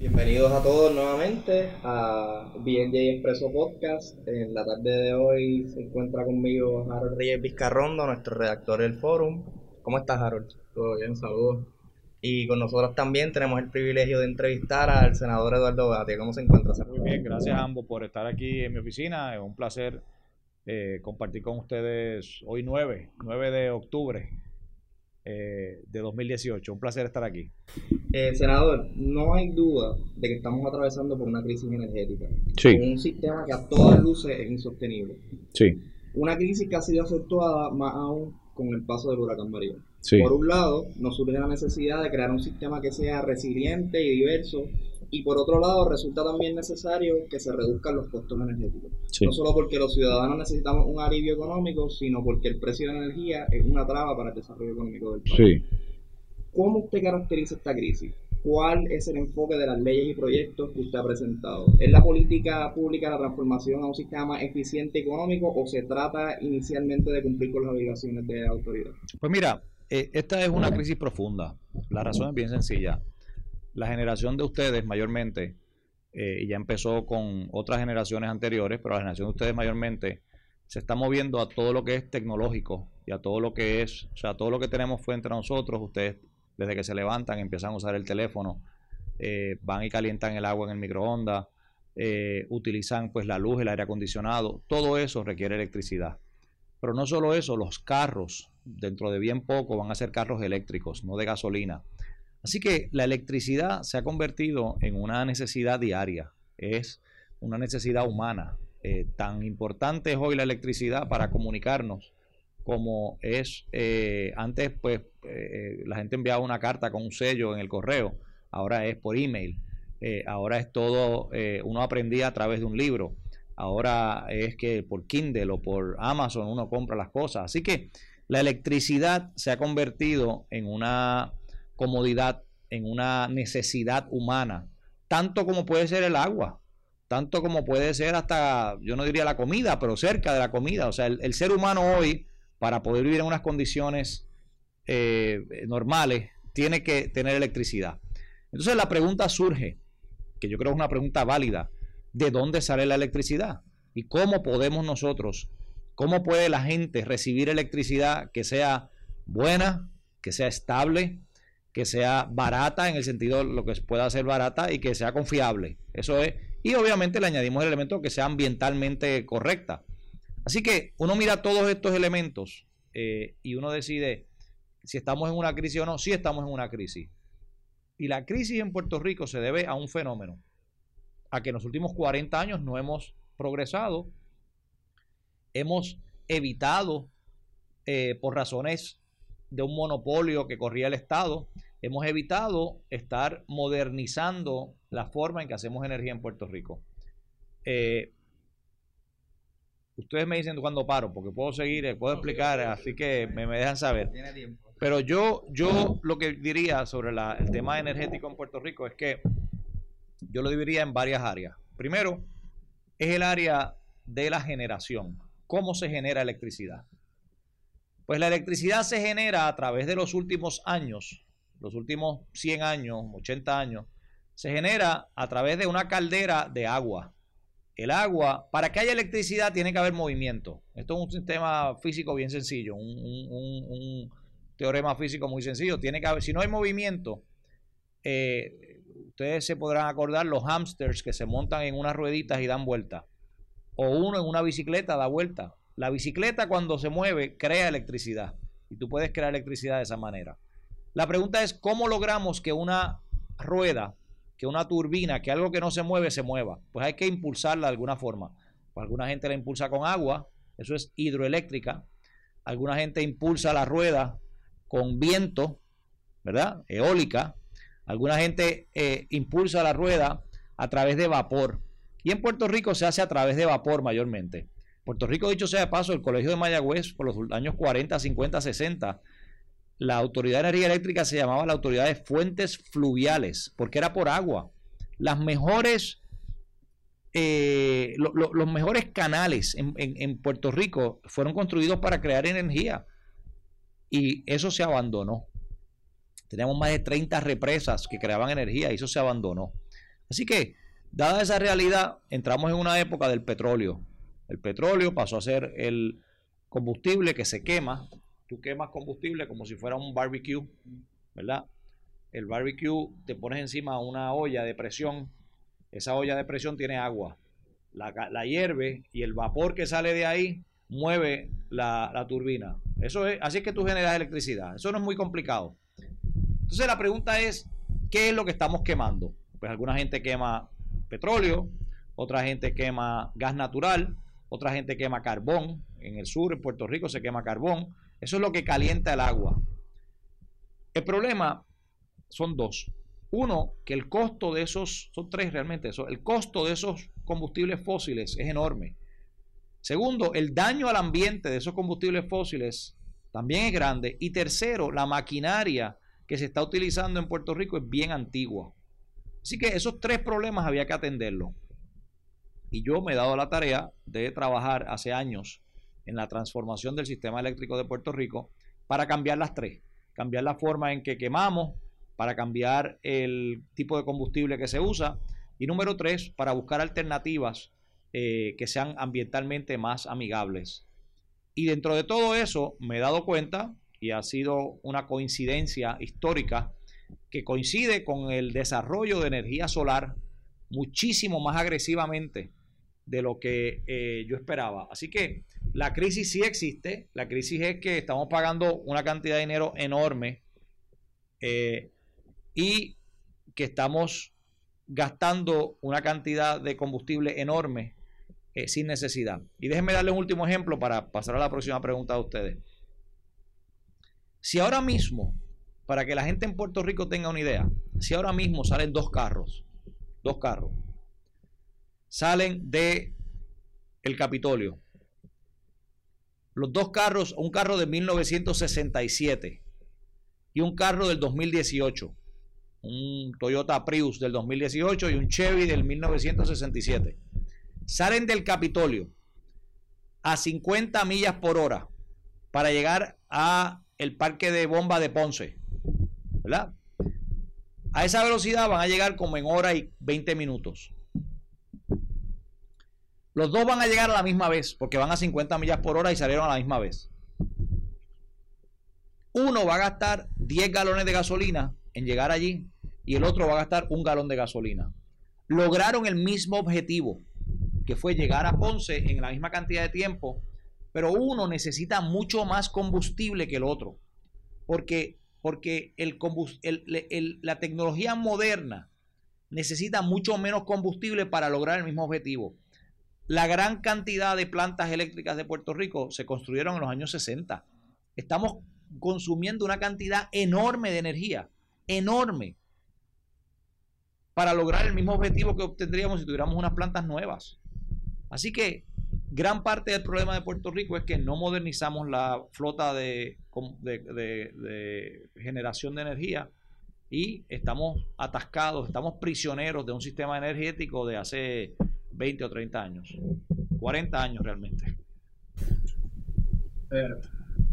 Bienvenidos a todos nuevamente a BNJ Expreso Podcast. En la tarde de hoy se encuentra conmigo Harold Reyes Vizcarrondo, nuestro redactor del forum. ¿Cómo estás, Harold? Todo bien, saludos. Y con nosotros también tenemos el privilegio de entrevistar al senador Eduardo Batia. ¿Cómo se encuentra? Muy bien, gracias a ambos por estar aquí en mi oficina. Es un placer eh, compartir con ustedes hoy 9, 9 de octubre eh, de 2018. Un placer estar aquí. Eh, senador, no hay duda de que estamos atravesando por una crisis energética. Sí. Un sistema que a todas luces es insostenible. Sí. Una crisis que ha sido acentuada más aún con el paso del huracán María. Sí. Por un lado, nos surge la necesidad de crear un sistema que sea resiliente y diverso y por otro lado resulta también necesario que se reduzcan los costos energéticos. Sí. No solo porque los ciudadanos necesitamos un alivio económico, sino porque el precio de la energía es una traba para el desarrollo económico del país. Sí. ¿Cómo usted caracteriza esta crisis? ¿Cuál es el enfoque de las leyes y proyectos que usted ha presentado? ¿Es la política pública la transformación a un sistema más eficiente económico o se trata inicialmente de cumplir con las obligaciones de la autoridad? Pues mira, eh, esta es una crisis profunda. La razón es bien sencilla. La generación de ustedes mayormente, eh, y ya empezó con otras generaciones anteriores, pero la generación de ustedes mayormente se está moviendo a todo lo que es tecnológico y a todo lo que es, o sea, todo lo que tenemos frente a nosotros, ustedes desde que se levantan empiezan a usar el teléfono, eh, van y calientan el agua en el microondas, eh, utilizan pues la luz, el aire acondicionado, todo eso requiere electricidad. Pero no solo eso, los carros, dentro de bien poco, van a ser carros eléctricos, no de gasolina. Así que la electricidad se ha convertido en una necesidad diaria, es una necesidad humana. Eh, tan importante es hoy la electricidad para comunicarnos como es eh, antes, pues eh, la gente enviaba una carta con un sello en el correo, ahora es por email, ahora es todo, uno aprendía a través de un libro, ahora es que por Kindle o por Amazon uno compra las cosas. Así que la electricidad se ha convertido en una comodidad, en una necesidad humana, tanto como puede ser el agua, tanto como puede ser hasta, yo no diría la comida, pero cerca de la comida. O sea, el, ser humano hoy, para poder vivir en unas condiciones eh, normales, tiene que tener electricidad. Entonces la pregunta surge, que yo creo es una pregunta válida, ¿de dónde sale la electricidad? ¿Y cómo podemos nosotros, cómo puede la gente recibir electricidad que sea buena, que sea estable, que sea barata en el sentido de lo que pueda ser barata y que sea confiable? Eso es. Y obviamente le añadimos el elemento que sea ambientalmente correcta. Así que uno mira todos estos elementos eh, y uno decide si estamos en una crisis o no. Sí estamos en una crisis. Y la crisis en Puerto Rico se debe a un fenómeno, a que en los últimos 40 años no hemos progresado, hemos evitado, eh, por razones de un monopolio que corría el Estado, hemos evitado estar modernizando la forma en que hacemos energía en Puerto Rico. Eh, ustedes me dicen cuándo paro, porque puedo seguir, puedo explicar, así que me, me dejan saber. Pero yo, yo lo que diría sobre la- el tema energético en Puerto Rico es que yo lo dividiría en varias áreas. Primero, es el área de la generación. ¿Cómo se genera electricidad? Pues la electricidad se genera a través de los últimos años, los últimos 100 años, 80 años, se genera a través de una caldera de agua. El agua, para que haya electricidad tiene que haber movimiento. Esto es un sistema físico bien sencillo, un, teorema físico muy sencillo. Tiene que haber, si no hay movimiento, eh, ustedes se podrán acordar los hamsters que se montan en unas rueditas y dan vueltas. O uno en una bicicleta da vuelta. La bicicleta cuando se mueve crea electricidad. Y tú puedes crear electricidad de esa manera. La pregunta es cómo logramos que una rueda, que una turbina, que algo que no se mueve, se mueva. Pues hay que impulsarla de alguna forma. Pues alguna gente la impulsa con agua, eso es hidroeléctrica. Alguna gente impulsa la rueda con viento, ¿verdad? Eólica. Alguna gente eh, impulsa la rueda a través de vapor. Y en Puerto Rico se hace a través de vapor mayormente. Puerto Rico, dicho sea de paso, el Colegio de Mayagüez, por los años 40, 50, 60, la Autoridad de Energía Eléctrica se llamaba la Autoridad de Fuentes Fluviales, porque era por agua. Las mejores, eh, lo- lo- los mejores canales en, en- en Puerto Rico fueron construidos para crear energía. Y eso se abandonó. Teníamos más de 30 represas que creaban energía y eso se abandonó. Así que, dada esa realidad, entramos en una época del petróleo. El petróleo pasó a ser el combustible que se quema. Tú quemas combustible como si fuera un barbecue, ¿verdad? El barbecue te pones encima una olla de presión. Esa olla de presión tiene agua. La, la hierve y el vapor que sale de ahí mueve la, la turbina. Eso es, así es que tú generas electricidad. Eso no es muy complicado. Entonces la pregunta es, ¿qué es lo que estamos quemando? Pues alguna gente quema petróleo, otra gente quema gas natural, otra gente quema carbón. En el sur, en Puerto Rico, se quema carbón. Eso es lo que calienta el agua. El problema son dos. Uno, que el costo de esos, son tres realmente, eso, el costo de esos combustibles fósiles es enorme. Segundo, el daño al ambiente de esos combustibles fósiles también es grande. Y tercero, la maquinaria que se está utilizando en Puerto Rico es bien antigua. Así que esos tres problemas había que atenderlos. Y yo me he dado la tarea de trabajar hace años en la transformación del sistema eléctrico de Puerto Rico para cambiar las tres. Cambiar la forma en que quemamos, para cambiar el tipo de combustible que se usa. Y número tres, para buscar alternativas eh, que sean ambientalmente más amigables. Y dentro de todo eso me he dado cuenta, y ha sido una coincidencia histórica, que coincide con el desarrollo de energía solar muchísimo más agresivamente de lo que eh, yo esperaba. Así que la crisis sí existe, la crisis es que estamos pagando una cantidad de dinero enorme eh, y que estamos gastando una cantidad de combustible enorme eh, sin necesidad. Y déjenme darle un último ejemplo para pasar a la próxima pregunta de ustedes. Si ahora mismo, para que la gente en Puerto Rico tenga una idea, si ahora mismo salen dos carros, dos carros, salen de el Capitolio, los dos carros, un carro de 1967 y un carro del 2018, un Toyota Prius del 2018 y un Chevy del 1967 salen del Capitolio a 50 millas por hora para llegar a el parque de bomba de Ponce, ¿verdad? A esa velocidad van a llegar como en hora y 20 minutos. Los dos van a llegar a la misma vez, porque van a 50 millas por hora y salieron a la misma vez. Uno va a gastar 10 galones de gasolina en llegar allí y el otro va a gastar un galón de gasolina. Lograron el mismo objetivo, que fue llegar a Ponce en la misma cantidad de tiempo, pero uno necesita mucho más combustible que el otro, porque, porque el, la tecnología moderna necesita mucho menos combustible para lograr el mismo objetivo. La gran cantidad de plantas eléctricas de Puerto Rico se construyeron en los años 60. Estamos consumiendo una cantidad enorme de energía, enorme, para lograr el mismo objetivo que obtendríamos si tuviéramos unas plantas nuevas. Así que gran parte del problema de Puerto Rico es que no modernizamos la flota de, generación de energía y estamos atascados, estamos prisioneros de un sistema energético de hace 20 o 30 años, 40 años realmente. Eh,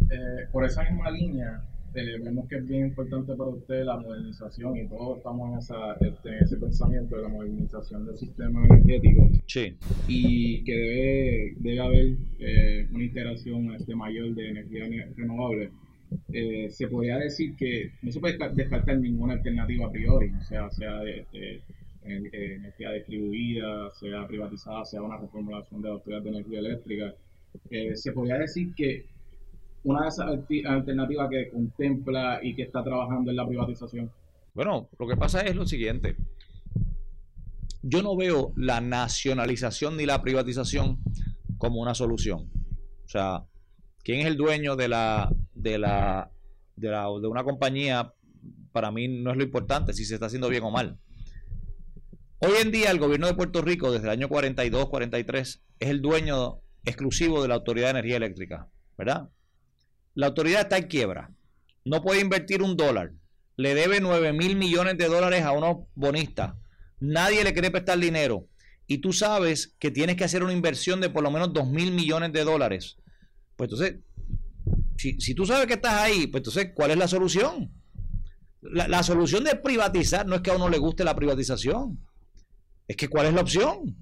eh, por esa misma línea, eh, vemos que es bien importante para usted la modernización y todos estamos en, esa, este, ese pensamiento de la modernización del sistema energético. Sí. Y que debe, debe haber eh, una integración este, mayor de energía renovable. Eh, se podría decir que no se puede descartar ninguna alternativa a priori, o sea, sea de, energía distribuida, sea privatizada, sea una reformulación de la autoridad de energía eléctrica. se podría decir que una de esas alternativas que contempla y que está trabajando en la privatización? Bueno, lo que pasa es lo siguiente. Yo no veo la nacionalización ni la privatización como una solución. O sea, ¿quién es el dueño de la de la de, la, de una compañía? Para mí no es lo importante si se está haciendo bien o mal. Hoy en día el gobierno de Puerto Rico, desde el año 42, 43, es el dueño exclusivo de la Autoridad de Energía Eléctrica, ¿verdad? La autoridad está en quiebra. No puede invertir un dólar. Le debe 9 mil millones de dólares a unos bonistas. Nadie le quiere prestar dinero. Y tú sabes que tienes que hacer una inversión de por lo menos 2 mil millones de dólares. Pues entonces, si, tú sabes que estás ahí, pues entonces, ¿cuál es la solución? La, la, solución de privatizar no es que a uno le guste la privatización. Es que ¿cuál es la opción?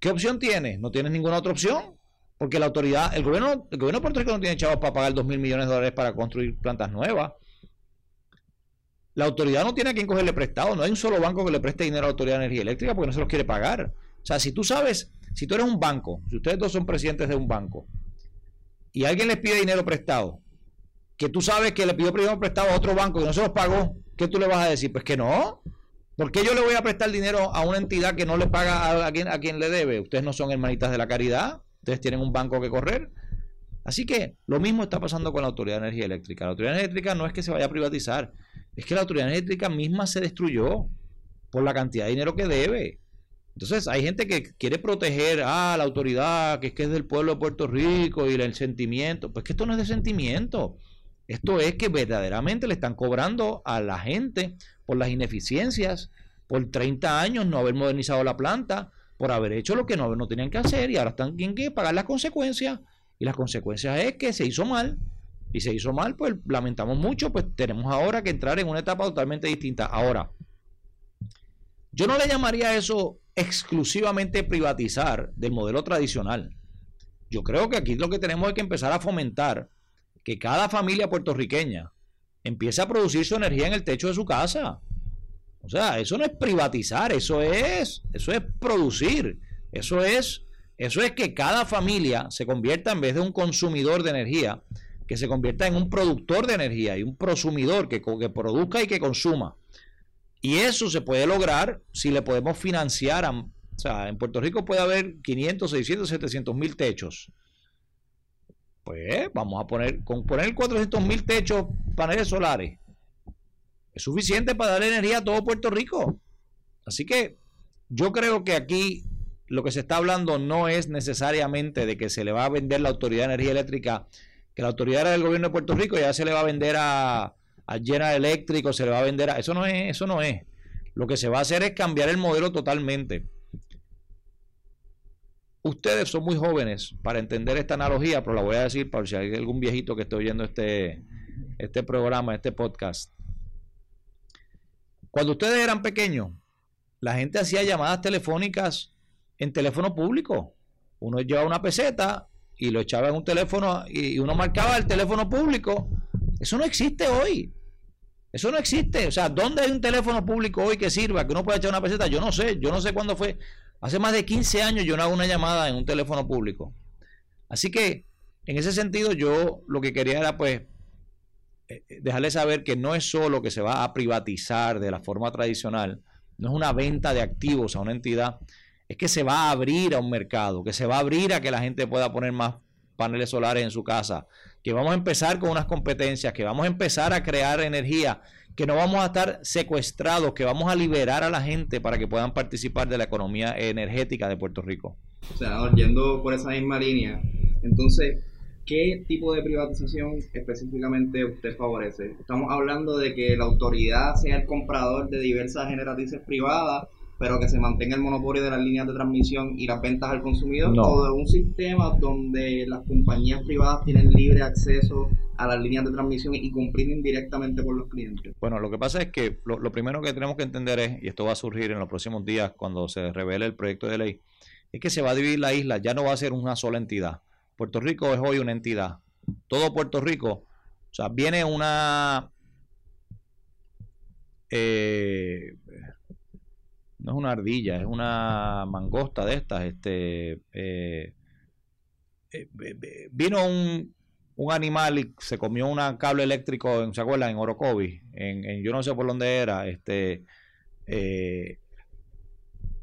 ¿Qué opción tienes? No tienes ninguna otra opción. Porque la autoridad, el gobierno, el gobierno de Puerto Rico no tiene chavos para pagar 2 mil millones de dólares para construir plantas nuevas. La autoridad no tiene a quien cogerle prestado. No hay un solo banco que le preste dinero a la Autoridad de Energía Eléctrica porque no se los quiere pagar. O sea, si tú sabes, si tú eres un banco, si ustedes dos son presidentes de un banco y alguien les pide dinero prestado, que tú sabes que le pidió dinero prestado a otro banco y no se los pagó, ¿qué tú le vas a decir? Pues que no. ¿Por qué yo le voy a prestar dinero a una entidad que no le paga a, quien, a quien le debe? Ustedes no son hermanitas de la caridad, ustedes tienen un banco que correr. Así que lo mismo está pasando con la Autoridad de Energía Eléctrica. La Autoridad Eléctrica no es que se vaya a privatizar, es que la autoridad energética misma se destruyó por la cantidad de dinero que debe. Entonces hay gente que quiere proteger a la autoridad, que es que es del pueblo de Puerto Rico y el sentimiento. Pues que esto no es de sentimiento. Esto es que verdaderamente le están cobrando a la gente por las ineficiencias, por 30 años no haber modernizado la planta, por haber hecho lo que no, no tenían que hacer y ahora están tienen que pagar las consecuencias. Y las consecuencias es que se hizo mal y se hizo mal, pues lamentamos mucho, pues tenemos ahora que entrar en una etapa totalmente distinta. Ahora, yo no le llamaría eso exclusivamente privatizar del modelo tradicional. Yo creo que aquí lo que tenemos es que empezar a fomentar que cada familia puertorriqueña empiece a producir su energía en el techo de su casa. O sea, eso no es privatizar, eso es, eso es producir, eso es, eso es que cada familia se convierta en vez de un consumidor de energía, que se convierta en un productor de energía y un prosumidor que, que produzca y que consuma. Y eso se puede lograr si le podemos financiar. A, o sea, en Puerto Rico puede haber 500, 600, 700 mil techos. Pues vamos a poner, con poner 400 mil techos, paneles solares, es suficiente para darle energía a todo Puerto Rico. Así que yo creo que aquí lo que se está hablando no es necesariamente de que se le va a vender la Autoridad de Energía Eléctrica que la autoridad del gobierno de Puerto Rico ya se le va a vender a, a General Electric se le va a vender a... Eso no es, eso no es. Lo que se va a hacer es cambiar el modelo totalmente. Ustedes son muy jóvenes para entender esta analogía, pero la voy a decir para si hay algún viejito que esté oyendo este, este programa, este podcast. Cuando ustedes eran pequeños, la gente hacía llamadas telefónicas en teléfono público. Uno llevaba una peseta y lo echaba en un teléfono y uno marcaba el teléfono público. Eso no existe hoy. Eso no existe. O sea, ¿dónde hay un teléfono público hoy que sirva, que uno pueda echar una peseta? Yo no sé. Yo no sé cuándo fue. Hace más de 15 años yo no hago una llamada en un teléfono público. Así que, en ese sentido, yo lo que quería era, pues, eh, eh, dejarle saber que no es solo que se va a privatizar de la forma tradicional, no es una venta de activos a una entidad, es que se va a abrir a un mercado, que se va a abrir a que la gente pueda poner más paneles solares en su casa, que vamos a empezar con unas competencias, que vamos a empezar a crear energía, que no vamos a estar secuestrados, que vamos a liberar a la gente para que puedan participar de la economía energética de Puerto Rico. O sea, yendo por esa misma línea, entonces, ¿qué tipo de privatización específicamente usted favorece? Estamos hablando de que la autoridad sea el comprador de diversas generatrices privadas pero que se mantenga el monopolio de las líneas de transmisión y las ventas al consumidor, o de un sistema donde las compañías privadas tienen libre acceso a las líneas de transmisión y cumplir indirectamente por los clientes. Bueno, lo que pasa es que lo, lo, primero que tenemos que entender es, y esto va a surgir en los próximos días cuando se revele el proyecto de ley, es que se va a dividir la isla, ya no va a ser una sola entidad. Puerto Rico es hoy una entidad. Todo Puerto Rico, o sea, viene una... Eh, no es una ardilla, es una mangosta de estas. Este, eh, eh, vino un, un, animal y se comió un cable eléctrico, ¿se acuerdan? En Orocovi, en, yo no sé por dónde era, este, eh,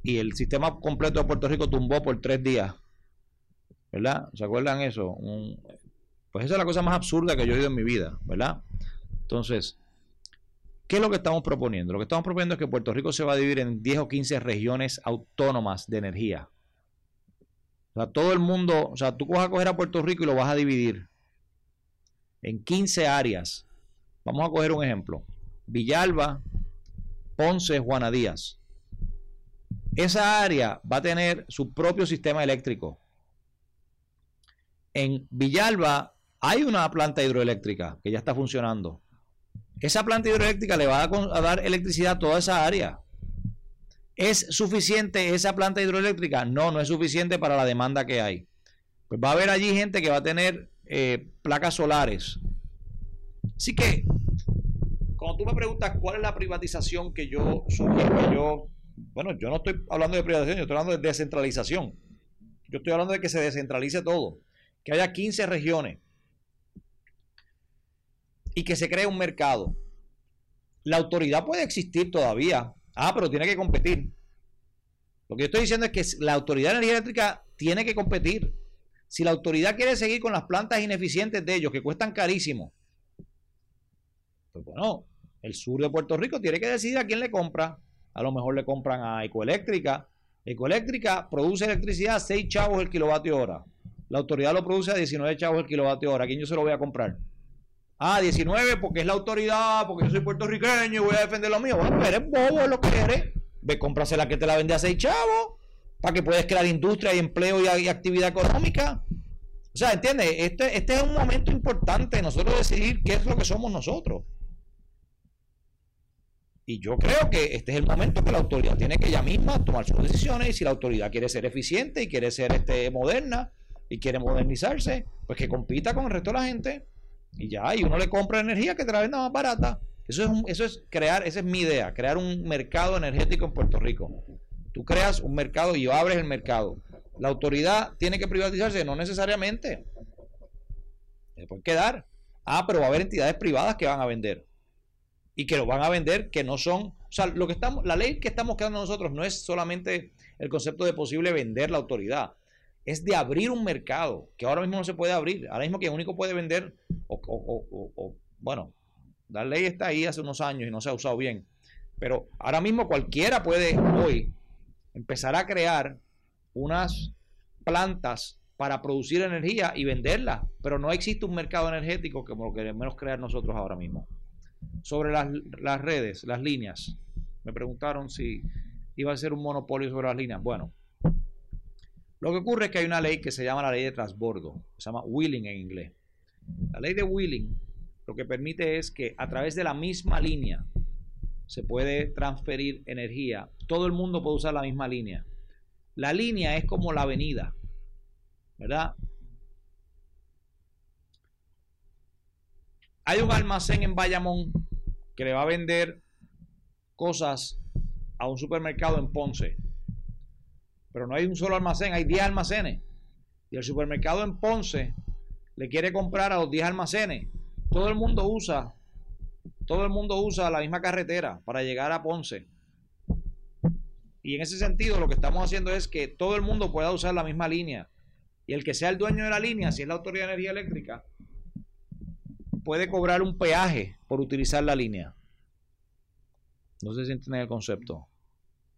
y el sistema completo de Puerto Rico tumbó por tres días, ¿verdad? ¿Se acuerdan eso? pues esa es la cosa más absurda que yo he oído en mi vida, ¿verdad? Entonces, ¿Qué es lo que estamos proponiendo? Lo que estamos proponiendo es que Puerto Rico se va a dividir en 10 o 15 regiones autónomas de energía. O sea, todo el mundo, o sea, tú vas a coger a Puerto Rico y lo vas a dividir en 15 áreas. Vamos a coger un ejemplo. Villalba, Ponce, Juana Díaz. Esa área va a tener su propio sistema eléctrico. En Villalba hay una planta hidroeléctrica que ya está funcionando. Esa planta hidroeléctrica le va a, dar electricidad a toda esa área. ¿Es suficiente esa planta hidroeléctrica? No, no es suficiente para la demanda que hay. Pues va a haber allí gente que va a tener eh, placas solares. Así que, cuando tú me preguntas cuál es la privatización que yo sugiero, yo, bueno, yo no estoy hablando de privatización, yo estoy hablando de descentralización. Yo estoy hablando de que se descentralice todo, que haya 15 regiones y que se cree un mercado. La autoridad puede existir todavía. Ah, pero tiene que competir. Lo que yo estoy diciendo es que la autoridad de energía eléctrica tiene que competir. Si la autoridad quiere seguir con las plantas ineficientes de ellos, que cuestan carísimo, pues bueno, el sur de Puerto Rico tiene que decidir a quién le compra. A lo mejor le compran a Ecoeléctrica. Ecoeléctrica produce electricidad a 6 chavos el kilovatio hora. La autoridad lo produce a 19 chavos el kilovatio hora. ¿A quién yo se lo voy a comprar? Ah, 19 porque es la autoridad, porque yo soy puertorriqueño y voy a defender lo mío. Bueno, eres bobo, lo que eres. Ve, cómprasela que te la vende a 6 chavos para que puedas crear industria y empleo y, actividad económica. O sea, ¿entiendes? Este, este es un momento importante nosotros decidir qué es lo que somos nosotros. Y yo creo que este es el momento que la autoridad tiene que ella misma tomar sus decisiones y si la autoridad quiere ser eficiente y quiere ser este, moderna y quiere modernizarse, pues que compita con el resto de la gente y ya, y uno le compra energía que te la venda más barata. Eso es, eso es crear, esa es mi idea, crear un mercado energético en Puerto Rico. Tú creas un mercado y abres el mercado. La autoridad tiene que privatizarse, no necesariamente. Se puede quedar. Ah, pero va a haber entidades privadas que van a vender y que lo van a vender que no son, o sea, lo que estamos, la ley que estamos creando nosotros no es solamente el concepto de posible vender la autoridad, es de abrir un mercado que ahora mismo no se puede abrir, ahora mismo quien único puede vender, o, bueno, la ley está ahí hace unos años y no se ha usado bien, pero ahora mismo cualquiera puede hoy empezar a crear unas plantas para producir energía y venderla, pero no existe un mercado energético como lo queremos crear nosotros ahora mismo sobre las, redes, las líneas. Me preguntaron si iba a ser un monopolio sobre las líneas. Bueno, lo que ocurre es que hay una ley que se llama la ley de transbordo, se llama Wheeling en inglés. La ley de Wheeling lo que permite es que a través de la misma línea se puede transferir energía. Todo el mundo puede usar la misma línea. La línea es como la avenida, ¿verdad? Hay un almacén en Bayamón que le va a vender cosas a un supermercado en Ponce. Pero no hay un solo almacén, hay 10 almacenes. Y el supermercado en Ponce le quiere comprar a los 10 almacenes. Todo el mundo usa, todo el mundo usa la misma carretera para llegar a Ponce. Y en ese sentido lo que estamos haciendo es que todo el mundo pueda usar la misma línea. Y el que sea el dueño de la línea, si es la Autoridad de Energía Eléctrica, puede cobrar un peaje por utilizar la línea. No sé si entienden el concepto.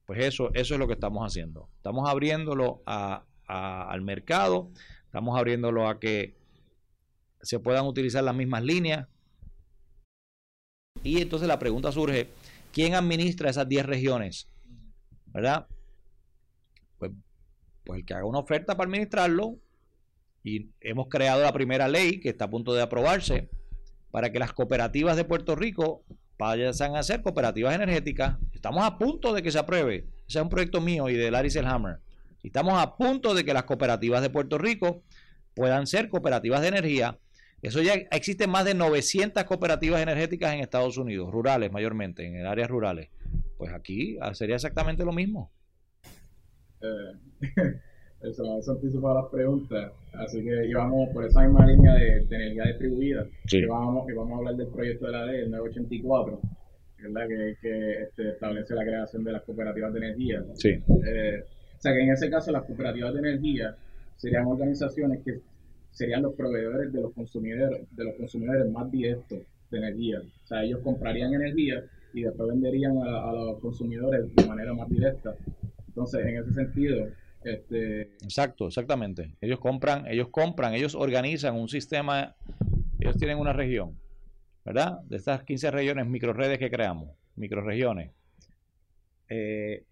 Pues eso, eso es lo que estamos haciendo. Estamos abriéndolo al mercado, estamos abriéndolo a que se puedan utilizar las mismas líneas. Y entonces la pregunta surge, ¿quién administra esas 10 regiones? ¿Verdad? Pues, pues el que haga una oferta para administrarlo, y hemos creado la primera ley que está a punto de aprobarse, para que las cooperativas de Puerto Rico vayan a ser cooperativas energéticas. Estamos a punto de que se apruebe. Ese es un proyecto mío y de Larry Selhammer. Estamos a punto de que las cooperativas de Puerto Rico puedan ser cooperativas de energía. Eso ya existen más de 900 cooperativas energéticas en Estados Unidos, rurales mayormente, en áreas rurales. Pues aquí sería exactamente lo mismo. Eh, eso, eso anticipa las preguntas. Así que íbamos por esa misma línea de, energía distribuida. Y, vamos, vamos a hablar del proyecto de la ley, el 984, ¿verdad? que, que este, establece la creación de las cooperativas de energía. Sí. Eh, o sea que en ese caso las cooperativas de energía serían organizaciones que serían los proveedores de los consumidores, de los consumidores más directos de energía. O sea, ellos comprarían energía y después venderían a los consumidores de manera más directa. Entonces, en ese sentido, este... Exacto, exactamente. Ellos compran, ellos compran, ellos organizan un sistema, ellos tienen una región, ¿verdad? De estas 15 regiones, microredes que creamos, microregiones. Eh,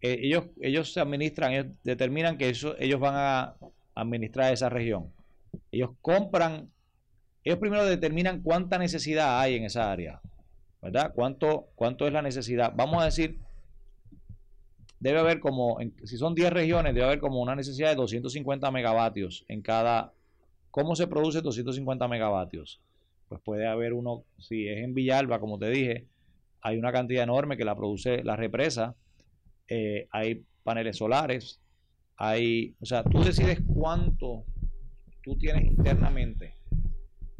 eh, ellos, ellos se administran, ellos determinan que eso, ellos van a administrar esa región. Ellos compran, ellos primero determinan cuánta necesidad hay en esa área, ¿verdad? ¿Cuánto, cuánto es la necesidad? Vamos a decir debe haber como, si son 10 regiones, debe haber como una necesidad de 250 megavatios en cada. ¿Cómo se produce 250 megavatios? Pues puede haber uno, si es en Villalba, como te dije, hay una cantidad enorme que la produce la represa, eh, hay paneles solares, hay, o sea, tú decides cuánto tú tienes internamente.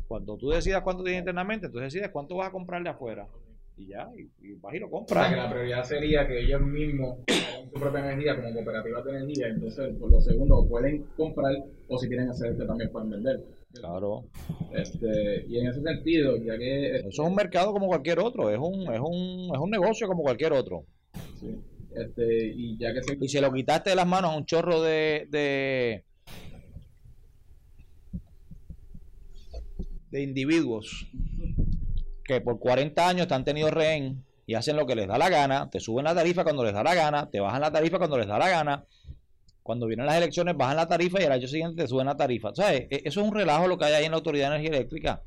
Cuando tú decidas cuánto tienes internamente, entonces decides cuánto vas a comprar de afuera y ya, y, vas y lo compras. la prioridad sería que ellos mismos tengan su propia energía como cooperativas de energía, entonces por lo segundo pueden comprar o si quieren hacer este también pueden vender. Claro. Este, y en ese sentido, ya que... Eso es un mercado como cualquier otro, es un, es un, es un negocio como cualquier otro. Sí. Este, y ya que se... Y se lo quitaste de las manos a un chorro de, de, de individuos que por 40 años te han tenido rehén y hacen lo que les da la gana, te suben la tarifa cuando les da la gana, te bajan la tarifa cuando les da la gana. Cuando vienen las elecciones bajan la tarifa y al año siguiente te suben la tarifa. ¿Sabes? E, eso es un relajo lo que hay ahí en la Autoridad de Energía Eléctrica.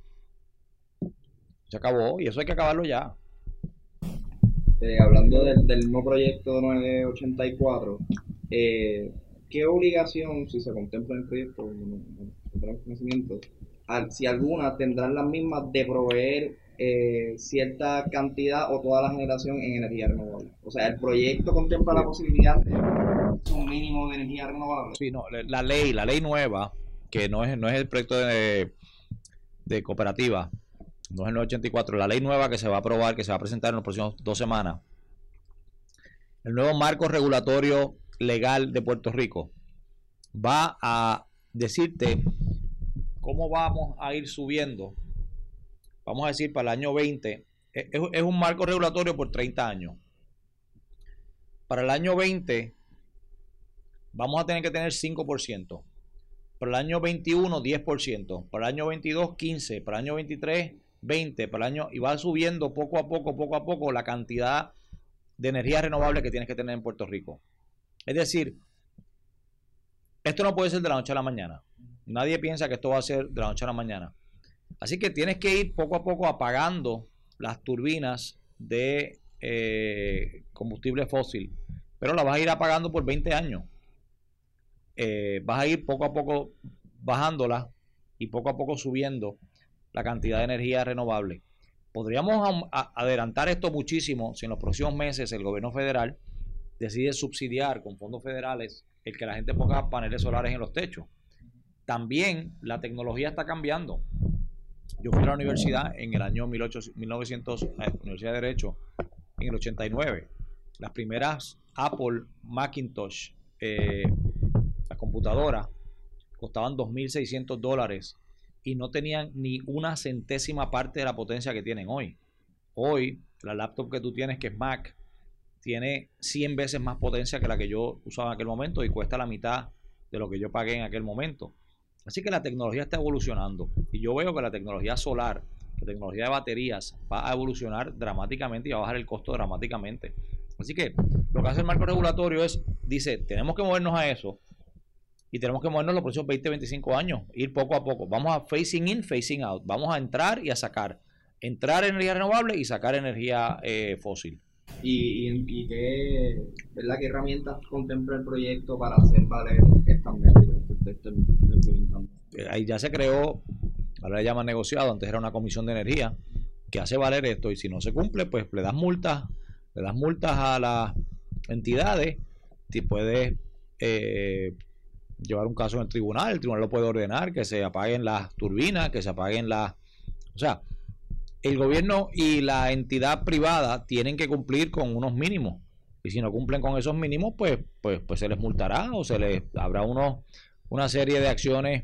Se acabó y eso hay que acabarlo ya. Eh, hablando del, del mismo proyecto 984, eh, ¿qué obligación, si se contempla en el proyecto, no, conocimiento, si alguna tendrán las mismas de proveer eh, cierta cantidad o toda la generación en energía renovable. O sea, el proyecto contempla la posibilidad de un mínimo de energía renovable. Sí, no, la ley, la ley nueva, que no es, no es el proyecto de, de cooperativa, no es el 984, la ley nueva que se va a aprobar, que se va a presentar en las próximas dos semanas, el nuevo marco regulatorio legal de Puerto Rico va a decirte cómo vamos a ir subiendo vamos a decir, para el año 20, es, un marco regulatorio por 30 años. Para el año 20 vamos a tener que tener 5%. Para el año 21, 10%. Para el año 22, 15%. Para el año 23, 20%. Para el año, y va subiendo poco a poco, poco a poco la cantidad de energía renovable que tienes que tener en Puerto Rico. Es decir, esto no puede ser de la noche a la mañana. Nadie piensa que esto va a ser de la noche a la mañana. Así que tienes que ir poco a poco apagando las turbinas de eh, combustible fósil, pero las vas a ir apagando por 20 años. Eh, vas a ir poco a poco bajándolas y poco a poco subiendo la cantidad de energía renovable. Podríamos adelantar esto muchísimo si en los próximos meses el gobierno federal decide subsidiar con fondos federales el que la gente ponga paneles solares en los techos. También la tecnología está cambiando. Yo fui a la universidad en el año 1900, eh, Universidad de Derecho, en el 89. Las primeras Apple Macintosh, eh, las computadoras, costaban 2.600 dólares y no tenían ni una centésima parte de la potencia que tienen hoy. Hoy, la laptop que tú tienes, que es Mac, tiene 100 veces más potencia que la que yo usaba en aquel momento y cuesta la mitad de lo que yo pagué en aquel momento. Así que la tecnología está evolucionando y yo veo que la tecnología solar, la tecnología de baterías va a evolucionar dramáticamente y va a bajar el costo dramáticamente. Así que lo que hace el marco regulatorio es, dice, tenemos que movernos a eso y tenemos que movernos los próximos 20, 25 años, ir poco a poco. Vamos a facing in, facing out. Vamos a entrar y a sacar. Entrar energía renovable y sacar energía eh, fósil. ¿Y, y, qué, ¿verdad? qué herramientas contempla el proyecto para hacer valer estas métricas eh, Ahí ya se creó, ahora le llaman negociado, antes era una comisión de energía que hace valer esto y si no se cumple, pues le das multas, le das multas a las entidades, y puedes eh, llevar un caso en el tribunal, el tribunal lo puede ordenar que se apaguen las turbinas, que se apaguen las... O sea, el gobierno y la entidad privada tienen que cumplir con unos mínimos. Y si no cumplen con esos mínimos, pues, pues, pues se les multará o se les habrá unos, una serie de acciones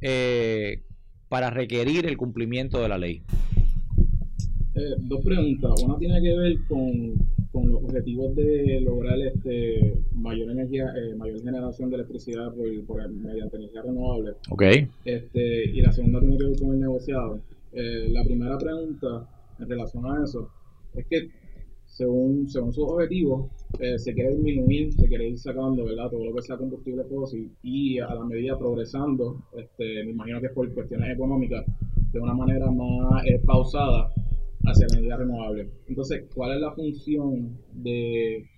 eh, para requerir el cumplimiento de la ley. Eh, dos preguntas. Una tiene que ver con, con los objetivos de lograr este mayor energía, eh, mayor generación de electricidad por, mediante energía renovable. Okay. Este, y la segunda tiene que ver con el negociado. Eh, la primera pregunta en relación a eso es que según, según sus objetivos eh, se quiere disminuir, se quiere ir sacando ¿verdad? todo lo que sea combustible fósil y a la medida progresando, este, me imagino que es por cuestiones económicas, de una manera más eh, pausada hacia la energía renovable. Entonces, ¿cuál es la función de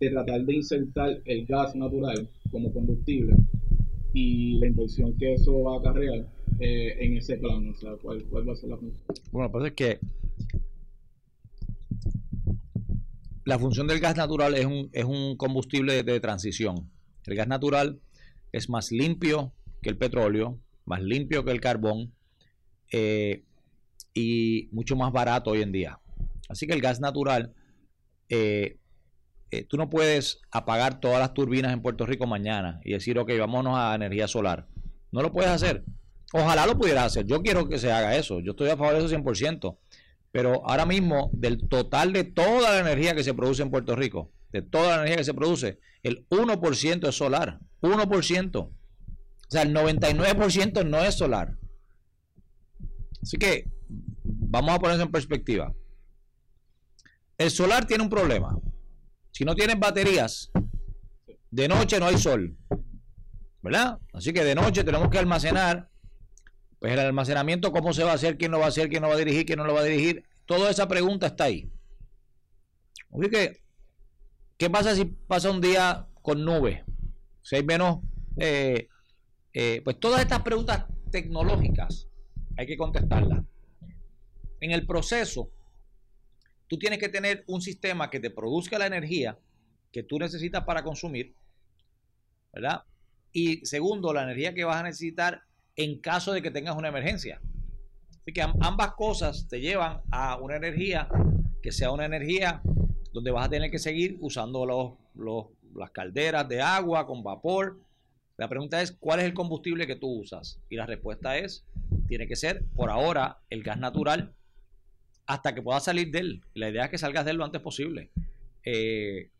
de tratar de insertar el gas natural como combustible y la inversión que eso va a acarrear eh, en ese plan? O sea, ¿cuál, ¿cuál, va a ser la función? Bueno, pues es que la función del gas natural es un, es un combustible de, transición. El gas natural es más limpio que el petróleo, más limpio que el carbón eh, y mucho más barato hoy en día. Así que el gas natural, eh, tú no puedes apagar todas las turbinas en Puerto Rico mañana y decir, ok, vámonos a energía solar. No lo puedes hacer. Ojalá lo pudieras hacer. Yo quiero que se haga eso. Yo estoy a favor de eso 100%. Pero ahora mismo, del total de toda la energía que se produce en Puerto Rico, de toda la energía que se produce, el 1% es solar. 1%. O sea, el 99% no es solar. Así que vamos a poner eso en perspectiva. El solar tiene un problema. Si no tienes baterías, de noche no hay sol. ¿Verdad? Así que de noche tenemos que almacenar pues el almacenamiento, ¿cómo se va a hacer? ¿Quién lo va a hacer? ¿Quién lo va a dirigir? ¿Quién no lo va a dirigir? Toda esa pregunta está ahí. Que, ¿qué pasa si pasa un día con nube? Si hay menos... Eh, eh, pues todas estas preguntas tecnológicas hay que contestarlas. En el proceso, tú tienes que tener un sistema que te produzca la energía que tú necesitas para consumir, ¿verdad? Y segundo, la energía que vas a necesitar en caso de que tengas una emergencia. Así que ambas cosas te llevan a una energía que sea una energía donde vas a tener que seguir usando los, las calderas de agua con vapor. La pregunta es, ¿cuál es el combustible que tú usas? Y la respuesta es, tiene que ser, por ahora, el gas natural hasta que puedas salir de él. La idea es que salgas de él lo antes posible. Eh,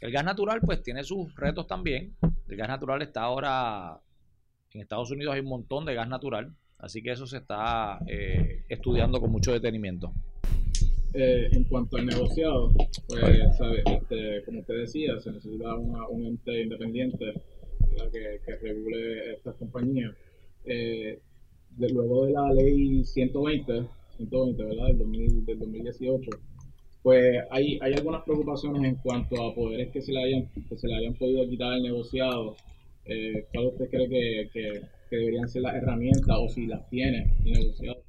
el gas natural, pues, tiene sus retos también. El gas natural está ahora en Estados Unidos hay un montón de gas natural, así que eso se está eh, estudiando con mucho detenimiento. Eh, en cuanto al negociado, pues, este, como usted decía, se necesita un ente independiente que, regule estas compañías. Eh, luego de la ley 120, 120 ¿verdad? Del, 2018, pues hay, hay algunas preocupaciones en cuanto a poderes que se le hayan, que se le hayan podido quitar al negociado eh, ¿cuál usted cree que, deberían ser las herramientas o si las tiene negociado?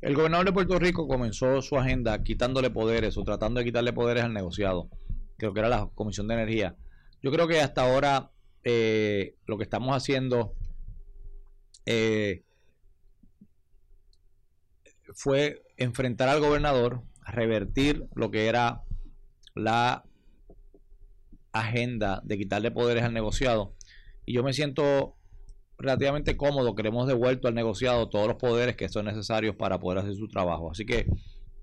El gobernador de Puerto Rico comenzó su agenda quitándole poderes o tratando de quitarle poderes al negociado, creo que era la Comisión de Energía. Yo creo que hasta ahora eh, lo que estamos haciendo eh, fue enfrentar al gobernador, revertir lo que era la agenda de quitarle poderes al negociado y yo me siento relativamente cómodo que le hemos devuelto al negociado todos los poderes que son necesarios para poder hacer su trabajo. Así que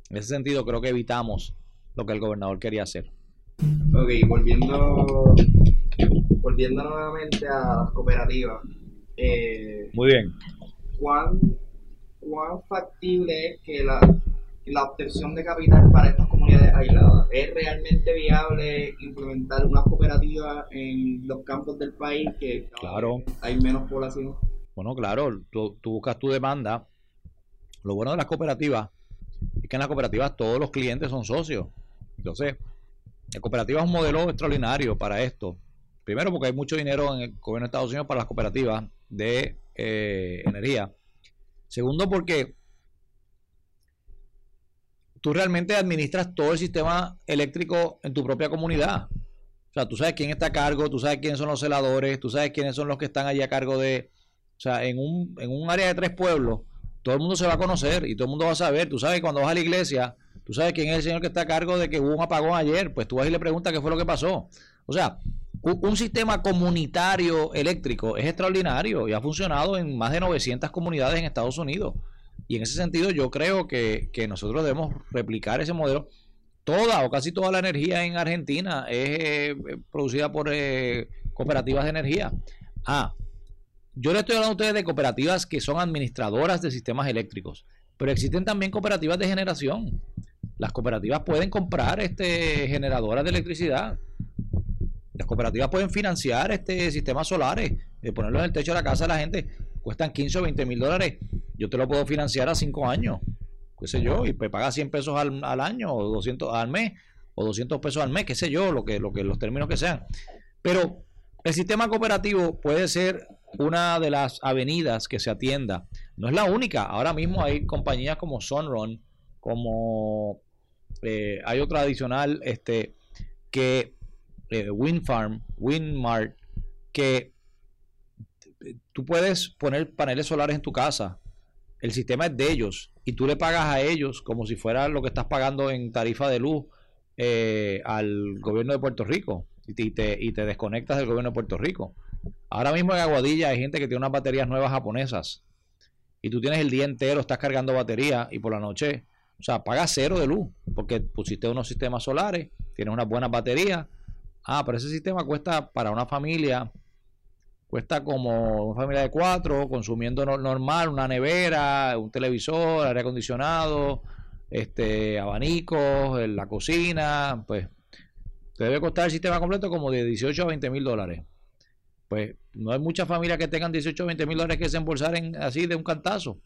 en ese sentido creo que evitamos lo que el gobernador quería hacer. Ok, volviendo, volviendo nuevamente a las cooperativas. Eh, Muy bien. ¿cuán, ¿Cuán factible es que la, la obtención de capital para estas comunidades aisladas. ¿Es realmente viable implementar una cooperativa en los campos del país que claro. hay menos población? Bueno, claro, tú, buscas tu demanda. Lo bueno de las cooperativas es que en las cooperativas todos los clientes son socios. Entonces, la cooperativa es un modelo extraordinario para esto. Primero porque hay mucho dinero en el gobierno de Estados Unidos para las cooperativas de eh, energía. Segundo porque tú realmente administras todo el sistema eléctrico en tu propia comunidad. O sea, tú sabes quién está a cargo, tú sabes quiénes son los celadores, tú sabes quiénes son los que están allí a cargo de... O sea, en un, en un área de tres pueblos, todo el mundo se va a conocer y todo el mundo va a saber. Tú sabes cuando vas a la iglesia, tú sabes quién es el señor que está a cargo de que hubo un apagón ayer, pues tú vas y le preguntas qué fue lo que pasó. O sea, un, sistema comunitario eléctrico es extraordinario y ha funcionado en más de 900 comunidades en Estados Unidos. Y en ese sentido yo creo que, nosotros debemos replicar ese modelo. Toda o casi toda la energía en Argentina es eh, producida por eh, cooperativas de energía. Ah, yo le estoy hablando a ustedes de cooperativas que son administradoras de sistemas eléctricos, pero existen también cooperativas de generación. Las cooperativas pueden comprar este generadoras de electricidad. Las cooperativas pueden financiar este sistemas solares, de ponerlos en el techo de la casa de la gente cuestan 15 o 20 mil dólares, yo te lo puedo financiar a 5 años, qué sé yo, y me pagas 100 pesos al, año o 200 al mes, o 200 pesos al mes, qué sé yo, lo que, lo que los términos que sean. Pero el sistema cooperativo puede ser una de las avenidas que se atienda. No es la única. Ahora mismo hay compañías como Sunrun, como eh, hay otra adicional, este, que eh, Windfarm, Windmart, que tú puedes poner paneles solares en tu casa. El sistema es de ellos y tú le pagas a ellos como si fuera lo que estás pagando en tarifa de luz eh, al gobierno de Puerto Rico y te, y te desconectas del gobierno de Puerto Rico. Ahora mismo en Aguadilla hay gente que tiene unas baterías nuevas japonesas y tú tienes el día entero, estás cargando batería y por la noche, o sea, pagas cero de luz porque pusiste unos sistemas solares, tienes unas buenas baterías. Ah, pero ese sistema cuesta para una familia, cuesta como una familia de cuatro, consumiendo normal, una nevera, un televisor, aire acondicionado, este, abanicos, la cocina, pues te debe costar el sistema completo como de 18 a 20 mil dólares. Pues no hay muchas familias que tengan 18 o 20 mil dólares que se embolsaren así de un cantazo.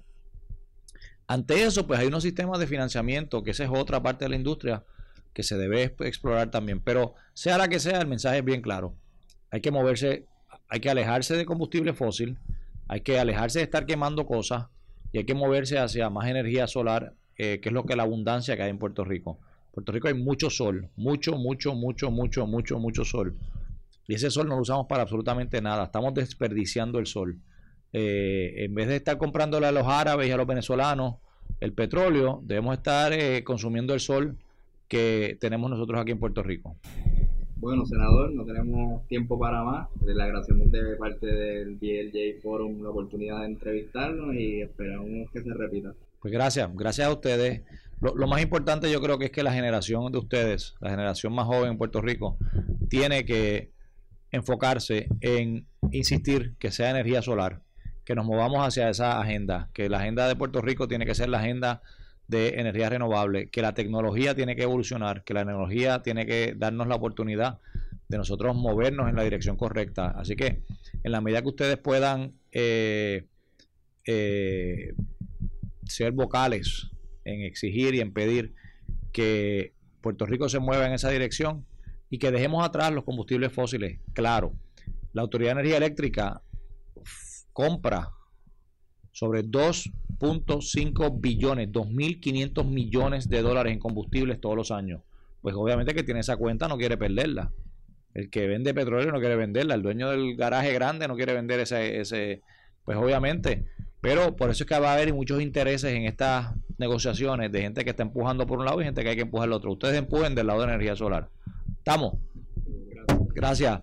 Ante eso, pues hay unos sistemas de financiamiento, que esa es otra parte de la industria que se debe explorar también. Pero sea la que sea, el mensaje es bien claro. Hay que moverse, hay que alejarse de combustible fósil, hay que alejarse de estar quemando cosas y hay que moverse hacia más energía solar, eh, que es lo que la abundancia que hay en Puerto Rico. Puerto Rico hay mucho sol, mucho, mucho, mucho, mucho, mucho, mucho sol. Y ese sol no lo usamos para absolutamente nada. Estamos desperdiciando el sol. Eh, en vez de estar comprándole a los árabes y a los venezolanos el petróleo, debemos estar eh, consumiendo el sol que tenemos nosotros aquí en Puerto Rico. Bueno, senador, no tenemos tiempo para más. Le agradecemos de parte del BLJ Forum la oportunidad de entrevistarnos y esperamos que se repita. Pues gracias, gracias a ustedes. Lo, más importante yo creo que es que la generación de ustedes, la generación más joven en Puerto Rico, tiene que enfocarse en insistir que sea energía solar, que nos movamos hacia esa agenda, que la agenda de Puerto Rico tiene que ser la agenda de energía renovable, que la tecnología tiene que evolucionar, que la tecnología tiene que darnos la oportunidad de nosotros movernos en la dirección correcta. Así que en la medida que ustedes puedan eh, eh, ser vocales en exigir y en pedir que Puerto Rico se mueva en esa dirección y que dejemos atrás los combustibles fósiles. Claro, la Autoridad de Energía Eléctrica compra sobre 2.5 billones, 2.500 millones de dólares en combustibles todos los años. Pues obviamente que tiene esa cuenta no quiere perderla. El que vende petróleo no quiere venderla. El dueño del garaje grande no quiere vender ese, ese pues obviamente pero por eso es que va a haber muchos intereses en estas negociaciones de gente que está empujando por un lado y gente que hay que empujar al otro. Ustedes empujen del lado de energía solar. ¿Estamos? Gracias.